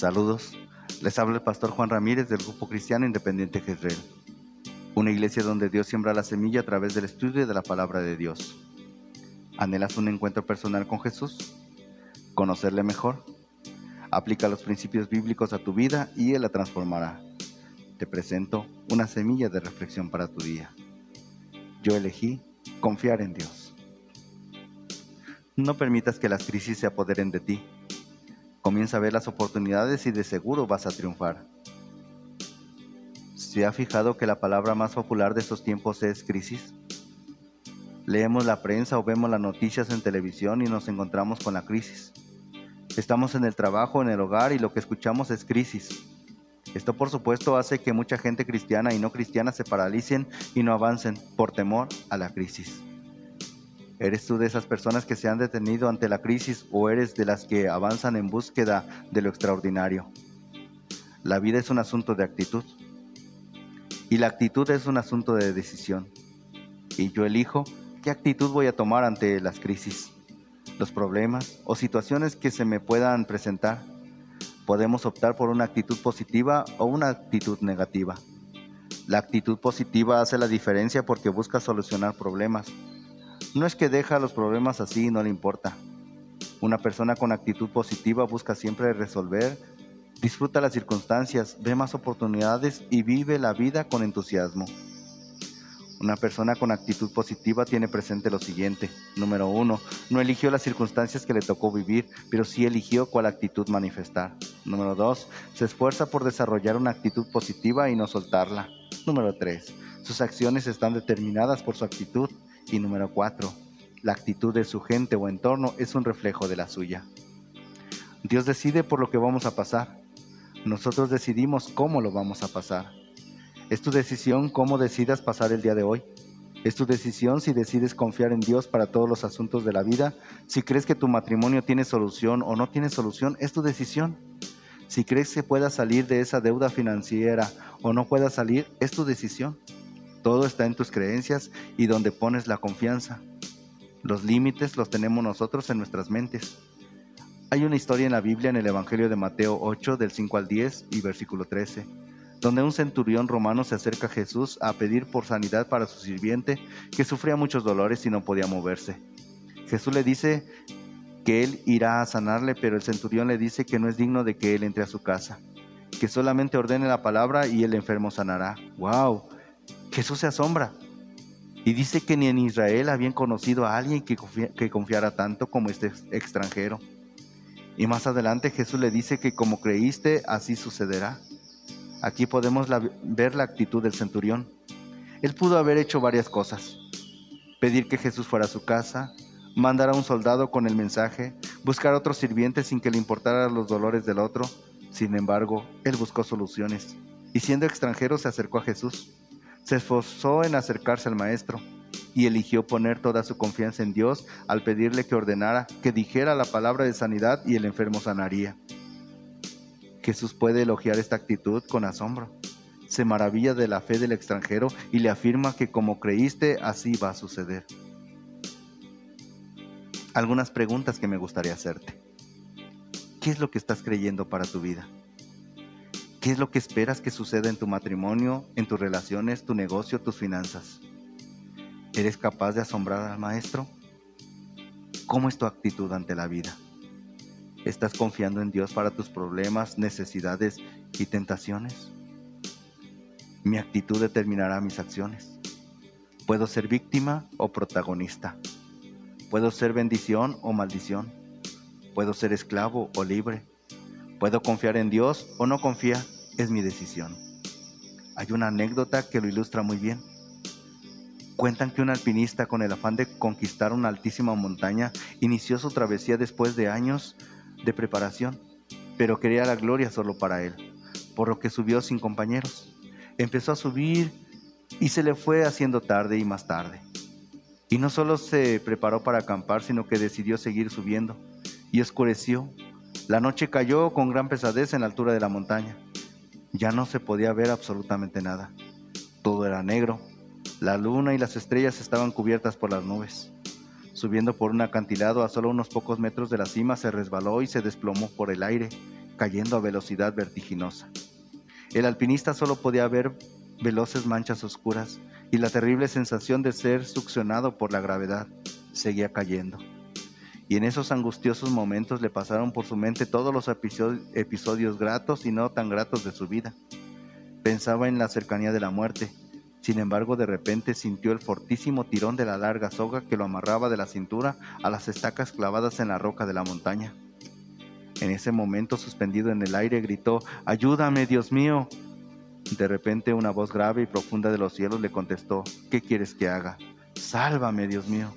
Saludos, les habla el pastor Juan Ramírez del Grupo Cristiano Independiente Jezreel, una iglesia donde Dios siembra la semilla a través del estudio de la palabra de Dios. ¿Anhelas un encuentro personal con Jesús? ¿Conocerle mejor? Aplica los principios bíblicos a tu vida y Él la transformará. Te presento una semilla de reflexión para tu día. Yo elegí confiar en Dios. No permitas que las crisis se apoderen de ti. Comienza a ver las oportunidades y de seguro vas a triunfar. ¿Se ha fijado que la palabra más popular de estos tiempos es crisis? Leemos la prensa o vemos las noticias en televisión y nos encontramos con la crisis. Estamos en el trabajo, en el hogar y lo que escuchamos es crisis. Esto por supuesto hace que mucha gente cristiana y no cristiana se paralicen y no avancen por temor a la crisis. ¿Eres tú de esas personas que se han detenido ante la crisis o eres de las que avanzan en búsqueda de lo extraordinario? La vida es un asunto de actitud y la actitud es un asunto de decisión. Y yo elijo qué actitud voy a tomar ante las crisis, los problemas o situaciones que se me puedan presentar. Podemos optar por una actitud positiva o una actitud negativa. La actitud positiva hace la diferencia porque busca solucionar problemas. No es que deja los problemas así y no le importa. Una persona con actitud positiva busca siempre resolver, disfruta las circunstancias, ve más oportunidades y vive la vida con entusiasmo. Una persona con actitud positiva tiene presente lo siguiente. Número uno, no eligió las circunstancias que le tocó vivir, pero sí eligió cuál actitud manifestar. Número dos, se esfuerza por desarrollar una actitud positiva y no soltarla. Número tres, sus acciones están determinadas por su actitud. Y número cuatro, la actitud de su gente o entorno es un reflejo de la suya. Dios decide por lo que vamos a pasar. Nosotros decidimos cómo lo vamos a pasar. Es tu decisión cómo decidas pasar el día de hoy. Es tu decisión si decides confiar en Dios para todos los asuntos de la vida. Si crees que tu matrimonio tiene solución o no tiene solución, es tu decisión. Si crees que puedas salir de esa deuda financiera o no puedas salir, es tu decisión. Todo está en tus creencias y donde pones la confianza. Los límites los tenemos nosotros en nuestras mentes. Hay una historia en la Biblia en el Evangelio de Mateo 8 del 5 al 10 y versículo 13 donde un centurión romano se acerca a Jesús a pedir por sanidad para su sirviente que sufría muchos dolores y no podía moverse. Jesús le dice que él irá a sanarle, pero el centurión le dice que no es digno de que él entre a su casa, que solamente ordene la palabra y el enfermo sanará. ¡Wow! Jesús se asombra y dice que ni en Israel habían conocido a alguien que, que confiara tanto como este extranjero. Y más adelante Jesús le dice que como creíste, así sucederá. Aquí podemos ver la actitud del centurión. Él pudo haber hecho varias cosas. Pedir que Jesús fuera a su casa, mandar a un soldado con el mensaje, buscar a otro sirviente sin que le importara los dolores del otro. Sin embargo, él buscó soluciones y siendo extranjero se acercó a Jesús. Se esforzó en acercarse al Maestro y eligió poner toda su confianza en Dios al pedirle que ordenara, que dijera la palabra de sanidad y el enfermo sanaría. Jesús puede elogiar esta actitud con asombro. Se maravilla de la fe del extranjero y le afirma que como creíste, así va a suceder. Algunas preguntas que me gustaría hacerte. ¿Qué es lo que estás creyendo para tu vida? ¿Qué es lo que esperas que suceda en tu matrimonio, en tus relaciones, tu negocio, tus finanzas? ¿Eres capaz de asombrar al maestro? ¿Cómo es tu actitud ante la vida? ¿Estás confiando en Dios para tus problemas, necesidades y tentaciones? Mi actitud determinará mis acciones. Puedo ser víctima o protagonista. Puedo ser bendición o maldición. Puedo ser esclavo o libre. Puedo confiar en Dios o no confiar. Es mi decisión. Hay una anécdota que lo ilustra muy bien. Cuentan que un alpinista con el afán de conquistar una altísima montaña inició su travesía después de años de preparación, pero quería la gloria solo para él, por lo que subió sin compañeros. Empezó a subir y se le fue haciendo tarde y más tarde. Y no solo se preparó para acampar, sino que decidió seguir subiendo. Y oscureció. La noche cayó con gran pesadez en la altura de la montaña. Ya no se podía ver absolutamente nada. Todo era negro. La luna y las estrellas estaban cubiertas por las nubes. Subiendo por un acantilado a solo unos pocos metros de la cima, se resbaló y se desplomó por el aire, cayendo a velocidad vertiginosa. El alpinista solo podía ver veloces manchas oscuras y la terrible sensación de ser succionado por la gravedad seguía cayendo. Y en esos angustiosos momentos le pasaron por su mente todos los episodios gratos y no tan gratos de su vida. Pensaba en la cercanía de la muerte. Sin embargo, de repente sintió el fortísimo tirón de la larga soga que lo amarraba de la cintura a las estacas clavadas en la roca de la montaña. En ese momento, suspendido en el aire, gritó, Ayúdame, Dios mío. De repente una voz grave y profunda de los cielos le contestó, ¿qué quieres que haga? Sálvame, Dios mío.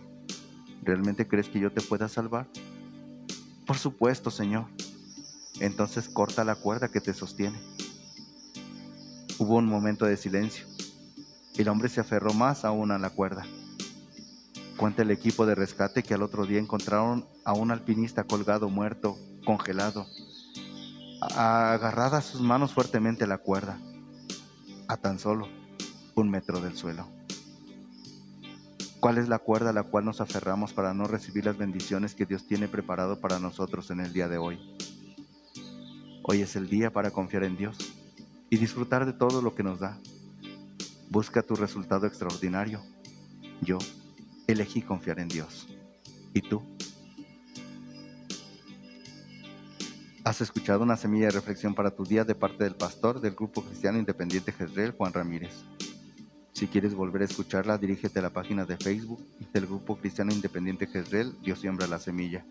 ¿Realmente crees que yo te pueda salvar? Por supuesto, Señor. Entonces corta la cuerda que te sostiene. Hubo un momento de silencio. El hombre se aferró más aún a la cuerda. Cuenta el equipo de rescate que al otro día encontraron a un alpinista colgado muerto, congelado, agarrada sus manos fuertemente a la cuerda, a tan solo un metro del suelo. ¿Cuál es la cuerda a la cual nos aferramos para no recibir las bendiciones que Dios tiene preparado para nosotros en el día de hoy? Hoy es el día para confiar en Dios y disfrutar de todo lo que nos da. Busca tu resultado extraordinario. Yo elegí confiar en Dios. ¿Y tú? Has escuchado una semilla de reflexión para tu día de parte del pastor del Grupo Cristiano Independiente Jezreel, Juan Ramírez. Si quieres volver a escucharla, dirígete a la página de Facebook del Grupo Cristiano Independiente Jezreel, Dios siembra la semilla.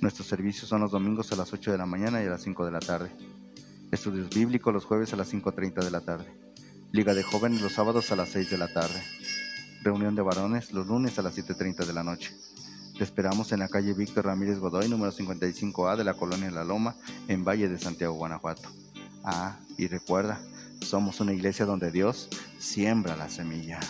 Nuestros servicios son los domingos a las 8 de la mañana y a las 5 de la tarde. Estudios bíblicos los jueves a las 5.30 de la tarde. Liga de jóvenes los sábados a las 6 de la tarde. Reunión de varones los lunes a las 7.30 de la noche. Te esperamos en la calle Víctor Ramírez Godoy, número 55A de la colonia La Loma, en Valle de Santiago, Guanajuato. Ah, y recuerda, somos una iglesia donde Dios siembra la semilla.